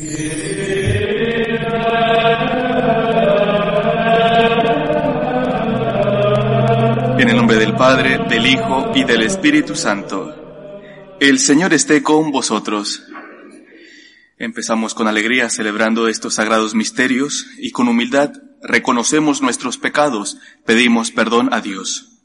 En el nombre del Padre, del Hijo y del Espíritu Santo. El Señor esté con vosotros. Empezamos con alegría celebrando estos sagrados misterios y con humildad reconocemos nuestros pecados, pedimos perdón a Dios.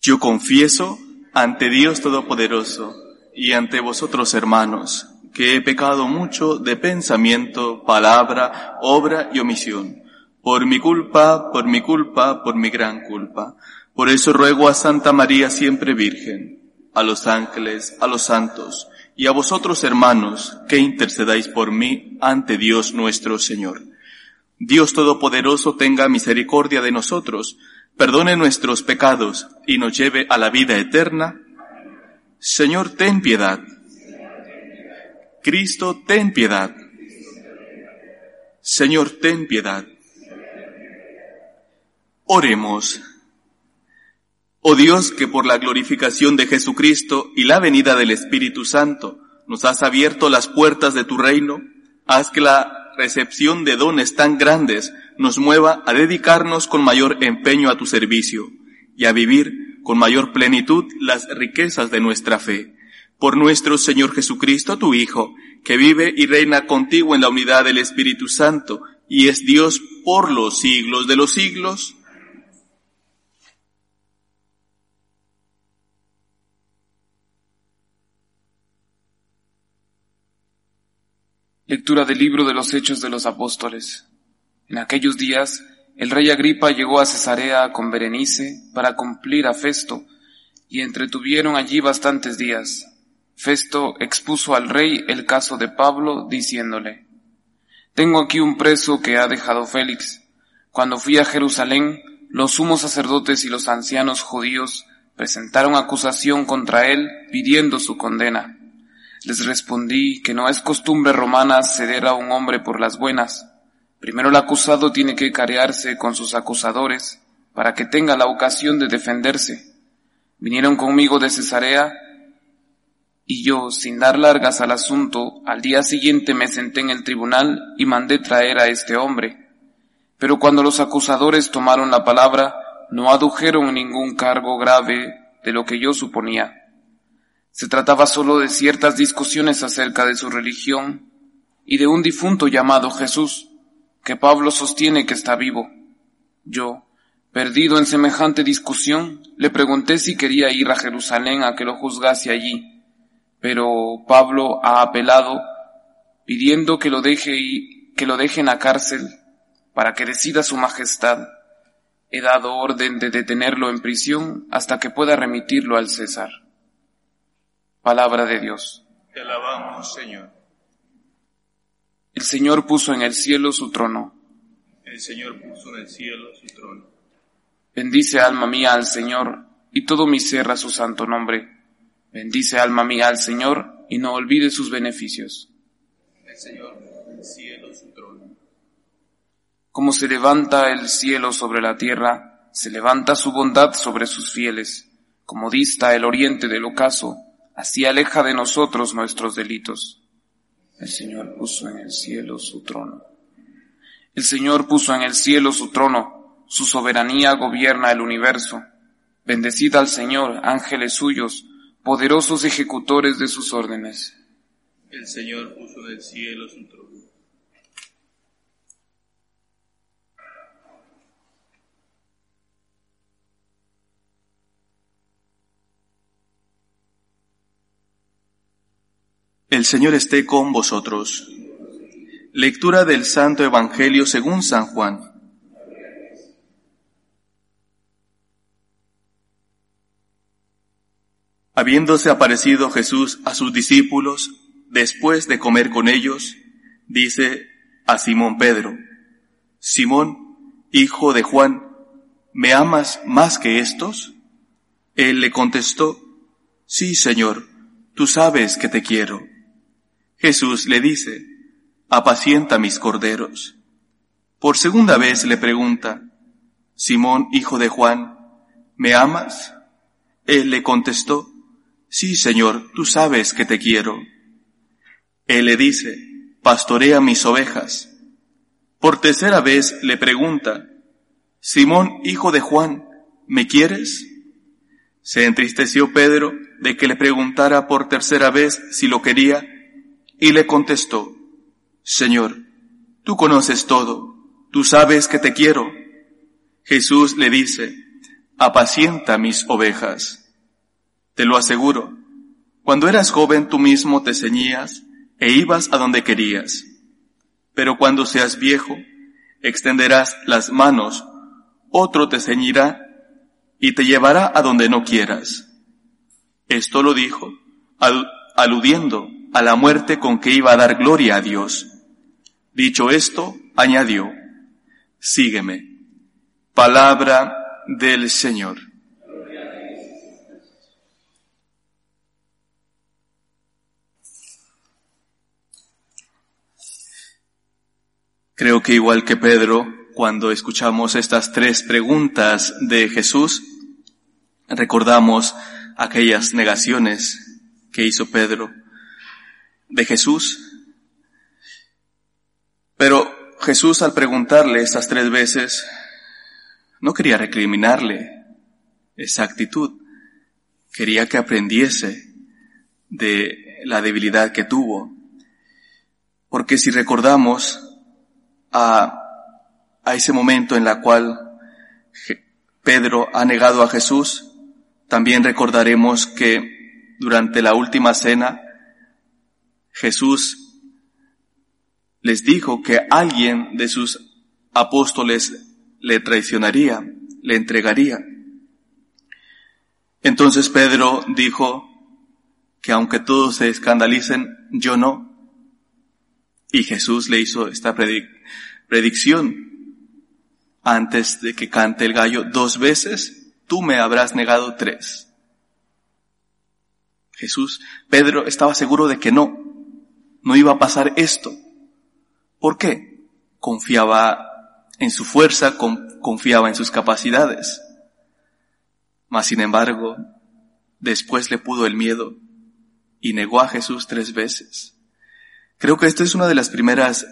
Yo confieso ante Dios Todopoderoso y ante vosotros hermanos que he pecado mucho de pensamiento, palabra, obra y omisión. Por mi culpa, por mi culpa, por mi gran culpa. Por eso ruego a Santa María siempre Virgen, a los ángeles, a los santos y a vosotros hermanos que intercedáis por mí ante Dios nuestro Señor. Dios Todopoderoso tenga misericordia de nosotros, perdone nuestros pecados y nos lleve a la vida eterna. Señor, ten piedad. Cristo, ten piedad. Señor, ten piedad. Oremos. Oh Dios, que por la glorificación de Jesucristo y la venida del Espíritu Santo nos has abierto las puertas de tu reino, haz que la recepción de dones tan grandes nos mueva a dedicarnos con mayor empeño a tu servicio y a vivir con mayor plenitud las riquezas de nuestra fe. Por nuestro Señor Jesucristo, tu Hijo, que vive y reina contigo en la unidad del Espíritu Santo y es Dios por los siglos de los siglos. Lectura del libro de los Hechos de los Apóstoles. En aquellos días, el rey Agripa llegó a Cesarea con Berenice para cumplir a Festo, y entretuvieron allí bastantes días. Festo expuso al rey el caso de Pablo, diciéndole, Tengo aquí un preso que ha dejado Félix. Cuando fui a Jerusalén, los sumos sacerdotes y los ancianos judíos presentaron acusación contra él pidiendo su condena. Les respondí que no es costumbre romana ceder a un hombre por las buenas. Primero el acusado tiene que carearse con sus acusadores para que tenga la ocasión de defenderse. Vinieron conmigo de Cesarea y yo, sin dar largas al asunto, al día siguiente me senté en el tribunal y mandé traer a este hombre. Pero cuando los acusadores tomaron la palabra, no adujeron ningún cargo grave de lo que yo suponía. Se trataba solo de ciertas discusiones acerca de su religión y de un difunto llamado Jesús, que Pablo sostiene que está vivo. Yo, perdido en semejante discusión, le pregunté si quería ir a Jerusalén a que lo juzgase allí, pero Pablo ha apelado pidiendo que lo deje y que lo deje en la cárcel para que decida su majestad. He dado orden de detenerlo en prisión hasta que pueda remitirlo al César. Palabra de Dios. Te alabamos, Señor. El Señor puso en el cielo su trono. El Señor puso en el cielo su trono. Bendice alma mía al Señor, y todo mi ser a su santo nombre. Bendice alma mía al Señor, y no olvide sus beneficios. El Señor puso en el cielo su trono. Como se levanta el cielo sobre la tierra, se levanta su bondad sobre sus fieles. Como dista el oriente del ocaso, así aleja de nosotros nuestros delitos. El Señor puso en el cielo su trono. El Señor puso en el cielo su trono, su soberanía gobierna el universo. Bendecid al Señor, ángeles suyos, poderosos ejecutores de sus órdenes. El Señor puso en el cielo su trono. El Señor esté con vosotros. Lectura del Santo Evangelio según San Juan. Habiéndose aparecido Jesús a sus discípulos, después de comer con ellos, dice a Simón Pedro, Simón, hijo de Juan, ¿me amas más que estos? Él le contestó, Sí, Señor, tú sabes que te quiero. Jesús le dice, apacienta mis corderos. Por segunda vez le pregunta, Simón, hijo de Juan, ¿me amas? Él le contestó, Sí, Señor, tú sabes que te quiero. Él le dice, pastorea mis ovejas. Por tercera vez le pregunta, Simón, hijo de Juan, ¿me quieres? Se entristeció Pedro de que le preguntara por tercera vez si lo quería y le contestó, Señor, tú conoces todo, tú sabes que te quiero. Jesús le dice, apacienta mis ovejas. Te lo aseguro, cuando eras joven tú mismo te ceñías e ibas a donde querías. Pero cuando seas viejo, extenderás las manos, otro te ceñirá y te llevará a donde no quieras. Esto lo dijo, aludiendo a la muerte con que iba a dar gloria a Dios. Dicho esto, añadió, sígueme. Palabra del Señor. Creo que igual que Pedro, cuando escuchamos estas tres preguntas de Jesús, recordamos aquellas negaciones que hizo Pedro de Jesús. Pero Jesús al preguntarle estas tres veces, no quería recriminarle esa actitud, quería que aprendiese de la debilidad que tuvo. Porque si recordamos, a, ese momento en la cual Pedro ha negado a Jesús, también recordaremos que durante la última cena Jesús les dijo que alguien de sus apóstoles le traicionaría, le entregaría. Entonces Pedro dijo que aunque todos se escandalicen, yo no. Y Jesús le hizo esta predicción. Antes de que cante el gallo dos veces, tú me habrás negado tres. Jesús, Pedro estaba seguro de que no, no iba a pasar esto. ¿Por qué? Confiaba en su fuerza, confiaba en sus capacidades. Mas sin embargo, después le pudo el miedo y negó a Jesús tres veces. Creo que esta es una de las primeras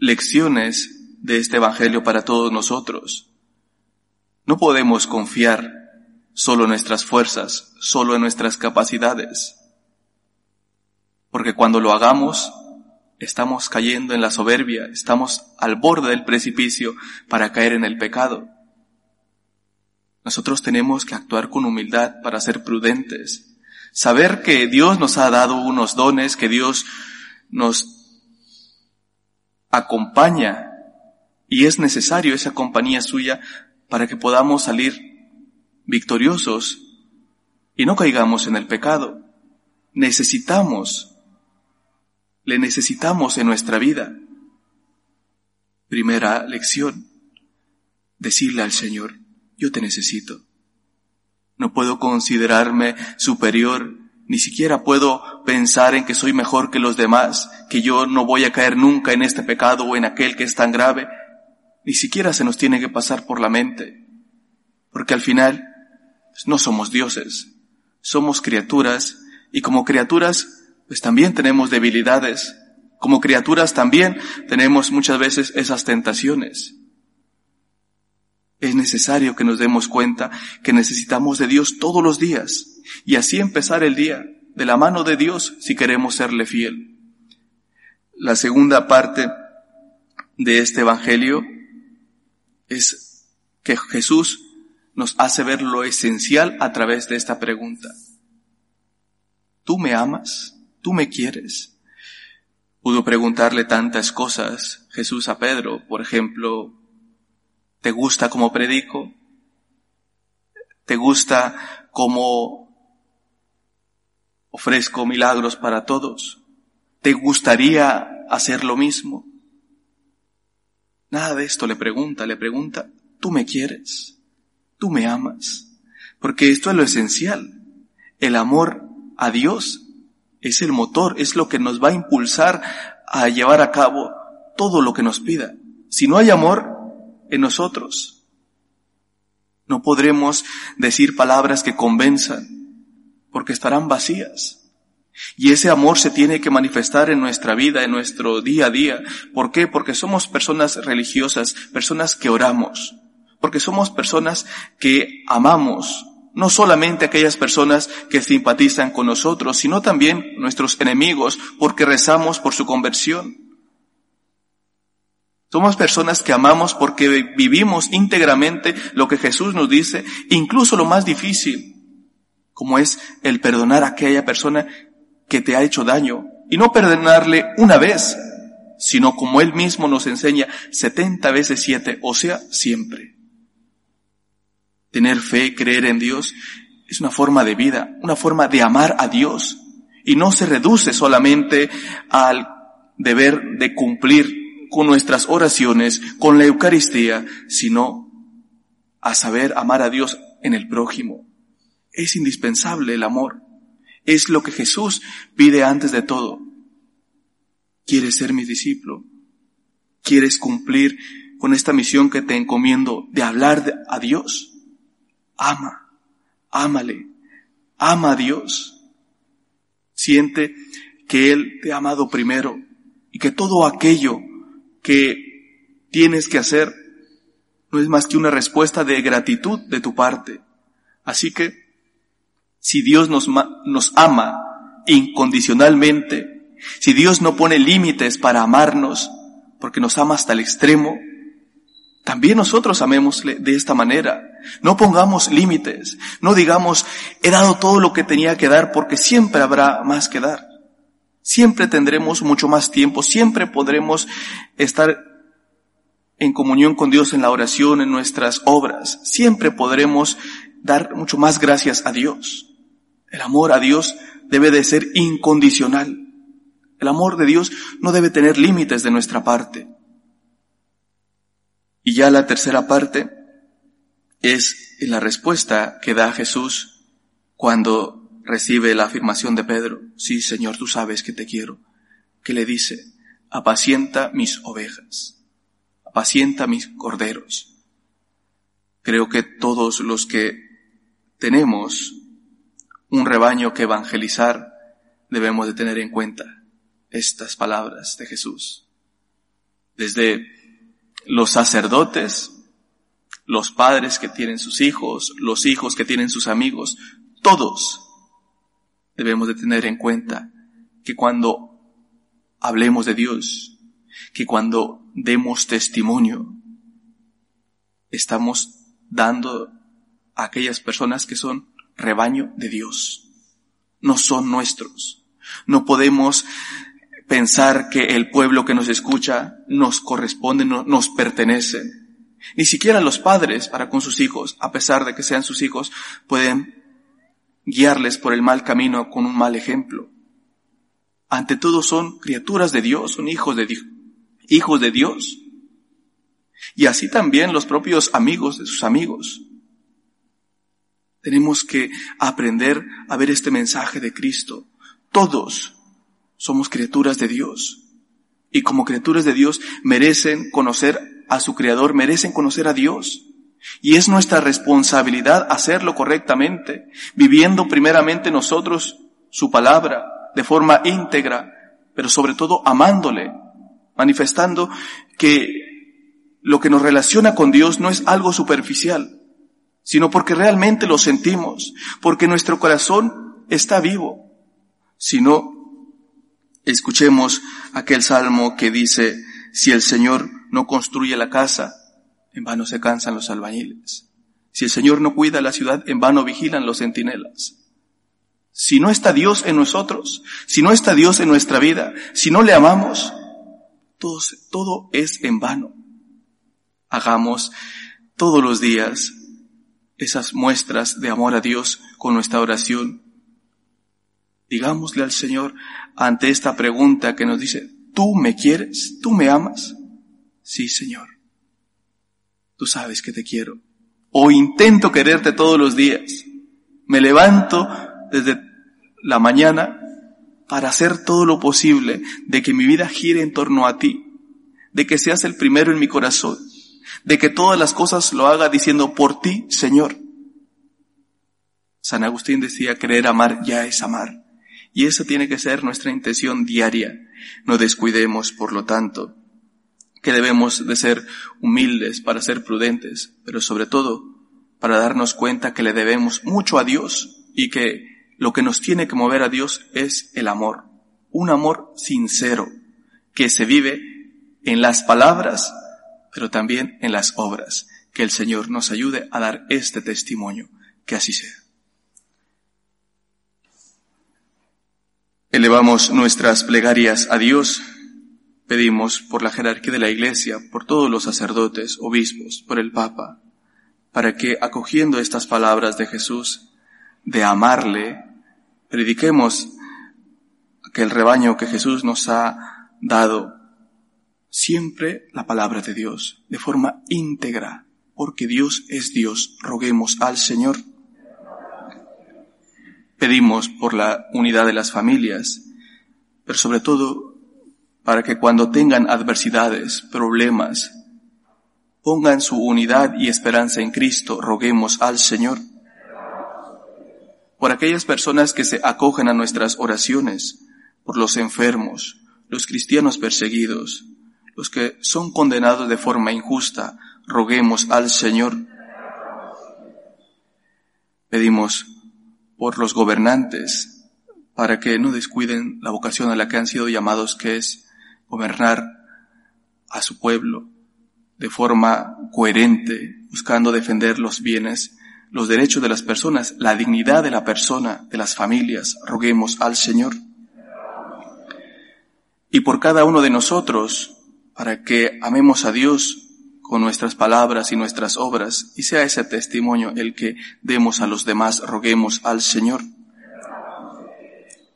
lecciones de este Evangelio para todos nosotros. No podemos confiar solo en nuestras fuerzas, solo en nuestras capacidades. Porque cuando lo hagamos, estamos cayendo en la soberbia, estamos al borde del precipicio para caer en el pecado. Nosotros tenemos que actuar con humildad para ser prudentes, saber que Dios nos ha dado unos dones, que Dios nos acompaña y es necesario esa compañía suya para que podamos salir victoriosos y no caigamos en el pecado. Necesitamos, le necesitamos en nuestra vida. Primera lección, decirle al Señor, yo te necesito. No puedo considerarme superior ni siquiera puedo pensar en que soy mejor que los demás, que yo no voy a caer nunca en este pecado o en aquel que es tan grave. Ni siquiera se nos tiene que pasar por la mente. Porque al final pues, no somos dioses, somos criaturas y como criaturas pues también tenemos debilidades. Como criaturas también tenemos muchas veces esas tentaciones. Es necesario que nos demos cuenta que necesitamos de Dios todos los días y así empezar el día de la mano de Dios si queremos serle fiel. La segunda parte de este Evangelio es que Jesús nos hace ver lo esencial a través de esta pregunta. ¿Tú me amas? ¿Tú me quieres? Pudo preguntarle tantas cosas Jesús a Pedro, por ejemplo, ¿te gusta como predico? ¿Te gusta como ofrezco milagros para todos. ¿Te gustaría hacer lo mismo? Nada de esto le pregunta, le pregunta, ¿tú me quieres? ¿Tú me amas? Porque esto es lo esencial. El amor a Dios es el motor, es lo que nos va a impulsar a llevar a cabo todo lo que nos pida. Si no hay amor en nosotros, no podremos decir palabras que convenzan, porque estarán vacías. Y ese amor se tiene que manifestar en nuestra vida, en nuestro día a día. ¿Por qué? Porque somos personas religiosas, personas que oramos, porque somos personas que amamos, no solamente aquellas personas que simpatizan con nosotros, sino también nuestros enemigos, porque rezamos por su conversión. Somos personas que amamos porque vivimos íntegramente lo que Jesús nos dice, incluso lo más difícil, como es el perdonar a aquella persona que te ha hecho daño, y no perdonarle una vez, sino como Él mismo nos enseña, setenta veces siete, o sea, siempre. Tener fe, creer en Dios, es una forma de vida, una forma de amar a Dios, y no se reduce solamente al deber de cumplir con nuestras oraciones, con la Eucaristía, sino a saber amar a Dios en el prójimo. Es indispensable el amor. Es lo que Jesús pide antes de todo. ¿Quieres ser mi discípulo? ¿Quieres cumplir con esta misión que te encomiendo de hablar a Dios? Ama, ámale, ama a Dios. Siente que Él te ha amado primero y que todo aquello que tienes que hacer no es más que una respuesta de gratitud de tu parte. Así que, si Dios nos, ama incondicionalmente, si Dios no pone límites para amarnos, porque nos ama hasta el extremo, también nosotros amémosle de esta manera. No pongamos límites, no digamos, he dado todo lo que tenía que dar porque siempre habrá más que dar. Siempre tendremos mucho más tiempo, siempre podremos estar en comunión con Dios en la oración, en nuestras obras. Siempre podremos dar mucho más gracias a Dios. El amor a Dios debe de ser incondicional. El amor de Dios no debe tener límites de nuestra parte. Y ya la tercera parte es la respuesta que da Jesús cuando recibe la afirmación de Pedro, sí Señor, tú sabes que te quiero, que le dice, apacienta mis ovejas, apacienta mis corderos. Creo que todos los que tenemos un rebaño que evangelizar, debemos de tener en cuenta estas palabras de Jesús. Desde los sacerdotes, los padres que tienen sus hijos, los hijos que tienen sus amigos, todos debemos de tener en cuenta que cuando hablemos de Dios, que cuando demos testimonio, estamos dando a aquellas personas que son rebaño de Dios, no son nuestros. No podemos pensar que el pueblo que nos escucha nos corresponde, no, nos pertenece. Ni siquiera los padres para con sus hijos, a pesar de que sean sus hijos, pueden guiarles por el mal camino con un mal ejemplo. Ante todo son criaturas de Dios, son hijos de Dios, hijos de Dios. Y así también los propios amigos de sus amigos. Tenemos que aprender a ver este mensaje de Cristo. Todos somos criaturas de Dios. Y como criaturas de Dios merecen conocer a su Creador, merecen conocer a Dios. Y es nuestra responsabilidad hacerlo correctamente, viviendo primeramente nosotros su palabra de forma íntegra, pero sobre todo amándole, manifestando que lo que nos relaciona con Dios no es algo superficial, sino porque realmente lo sentimos, porque nuestro corazón está vivo. Si no, escuchemos aquel salmo que dice, si el Señor no construye la casa, en vano se cansan los albañiles. Si el Señor no cuida la ciudad, en vano vigilan los centinelas. Si no está Dios en nosotros, si no está Dios en nuestra vida, si no le amamos, todo, todo es en vano. Hagamos todos los días esas muestras de amor a Dios con nuestra oración Digámosle al Señor ante esta pregunta que nos dice, ¿tú me quieres? ¿Tú me amas? Sí, Señor. Tú sabes que te quiero. O intento quererte todos los días. Me levanto desde la mañana para hacer todo lo posible de que mi vida gire en torno a ti, de que seas el primero en mi corazón, de que todas las cosas lo haga diciendo por ti, Señor. San Agustín decía, creer amar ya es amar. Y esa tiene que ser nuestra intención diaria. No descuidemos, por lo tanto, que debemos de ser humildes para ser prudentes, pero sobre todo para darnos cuenta que le debemos mucho a Dios y que lo que nos tiene que mover a Dios es el amor, un amor sincero, que se vive en las palabras, pero también en las obras. Que el Señor nos ayude a dar este testimonio, que así sea. Elevamos nuestras plegarias a Dios, pedimos por la jerarquía de la Iglesia, por todos los sacerdotes, obispos, por el Papa, para que acogiendo estas palabras de Jesús, de amarle, prediquemos que el rebaño que Jesús nos ha dado siempre la palabra de Dios, de forma íntegra, porque Dios es Dios. Roguemos al Señor. Pedimos por la unidad de las familias, pero sobre todo para que cuando tengan adversidades, problemas, pongan su unidad y esperanza en Cristo, roguemos al Señor. Por aquellas personas que se acogen a nuestras oraciones, por los enfermos, los cristianos perseguidos, los que son condenados de forma injusta, roguemos al Señor. Pedimos por los gobernantes, para que no descuiden la vocación a la que han sido llamados, que es gobernar a su pueblo de forma coherente, buscando defender los bienes, los derechos de las personas, la dignidad de la persona, de las familias. Roguemos al Señor. Y por cada uno de nosotros, para que amemos a Dios con nuestras palabras y nuestras obras, y sea ese testimonio el que demos a los demás, roguemos al Señor.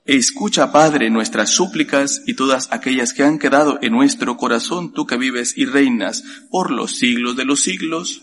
Escucha, Padre, nuestras súplicas y todas aquellas que han quedado en nuestro corazón, tú que vives y reinas por los siglos de los siglos.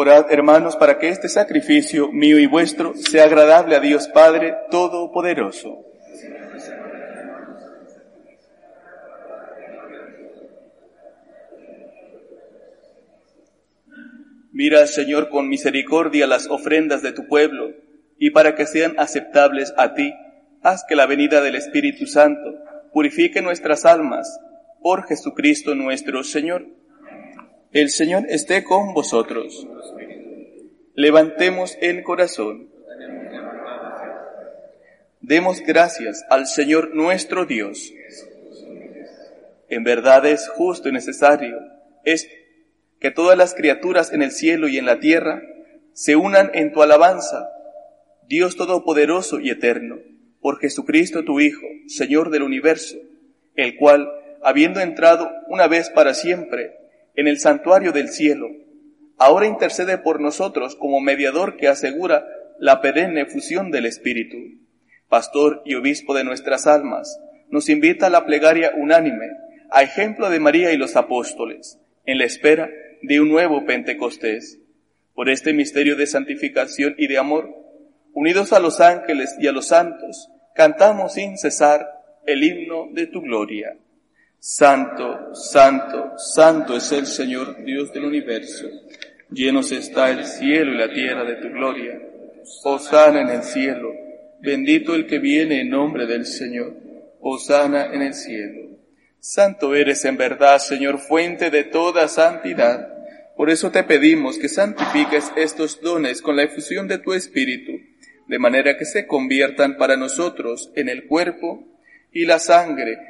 Orad, hermanos, para que este sacrificio mío y vuestro sea agradable a Dios Padre Todopoderoso. Mira, Señor, con misericordia las ofrendas de tu pueblo, y para que sean aceptables a ti, haz que la venida del Espíritu Santo purifique nuestras almas, por Jesucristo nuestro Señor. El Señor esté con vosotros. Levantemos el corazón. Demos gracias al Señor nuestro Dios. En verdad es justo y necesario es que todas las criaturas en el cielo y en la tierra se unan en tu alabanza, Dios Todopoderoso y Eterno, por Jesucristo tu Hijo, Señor del universo, el cual, habiendo entrado una vez para siempre en el santuario del cielo, ahora intercede por nosotros como mediador que asegura la perenne fusión del Espíritu. Pastor y obispo de nuestras almas, nos invita a la plegaria unánime, a ejemplo de María y los apóstoles, en la espera de un nuevo Pentecostés. Por este misterio de santificación y de amor, unidos a los ángeles y a los santos, cantamos sin cesar el himno de tu gloria. Santo, santo, santo es el Señor Dios del universo. Llenos está el cielo y la tierra de tu gloria. Osana en el cielo. Bendito el que viene en nombre del Señor. Osana en el cielo. Santo eres en verdad, Señor, fuente de toda santidad. Por eso te pedimos que santifiques estos dones con la efusión de tu Espíritu, de manera que se conviertan para nosotros en el cuerpo y la sangre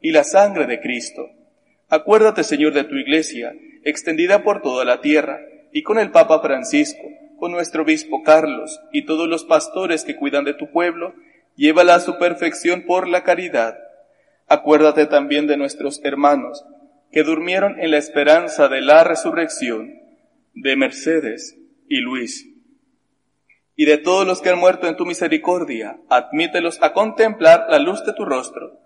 y la sangre de Cristo. Acuérdate, Señor, de tu iglesia, extendida por toda la tierra, y con el Papa Francisco, con nuestro obispo Carlos y todos los pastores que cuidan de tu pueblo, llévala a su perfección por la caridad. Acuérdate también de nuestros hermanos, que durmieron en la esperanza de la resurrección, de Mercedes y Luis. Y de todos los que han muerto en tu misericordia, admítelos a contemplar la luz de tu rostro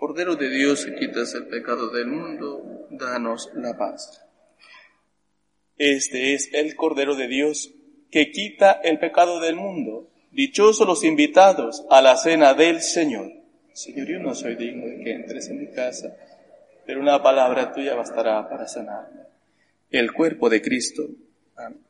Cordero de Dios, que quitas el pecado del mundo, danos la paz. Este es el Cordero de Dios que quita el pecado del mundo. Dichosos los invitados a la cena del Señor. Señor, yo no soy digno de que entres en mi casa, pero una palabra tuya bastará para sanarme. El cuerpo de Cristo. Amén.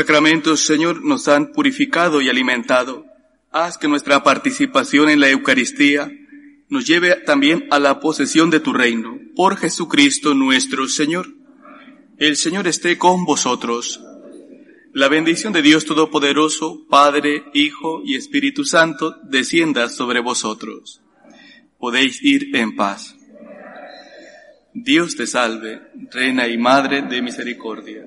Sacramentos, Señor, nos han purificado y alimentado haz que nuestra participación en la Eucaristía nos lleve también a la posesión de tu reino, por Jesucristo nuestro Señor. El Señor esté con vosotros. La bendición de Dios Todopoderoso, Padre, Hijo y Espíritu Santo, descienda sobre vosotros. Podéis ir en paz. Dios te salve, Reina y Madre de Misericordia,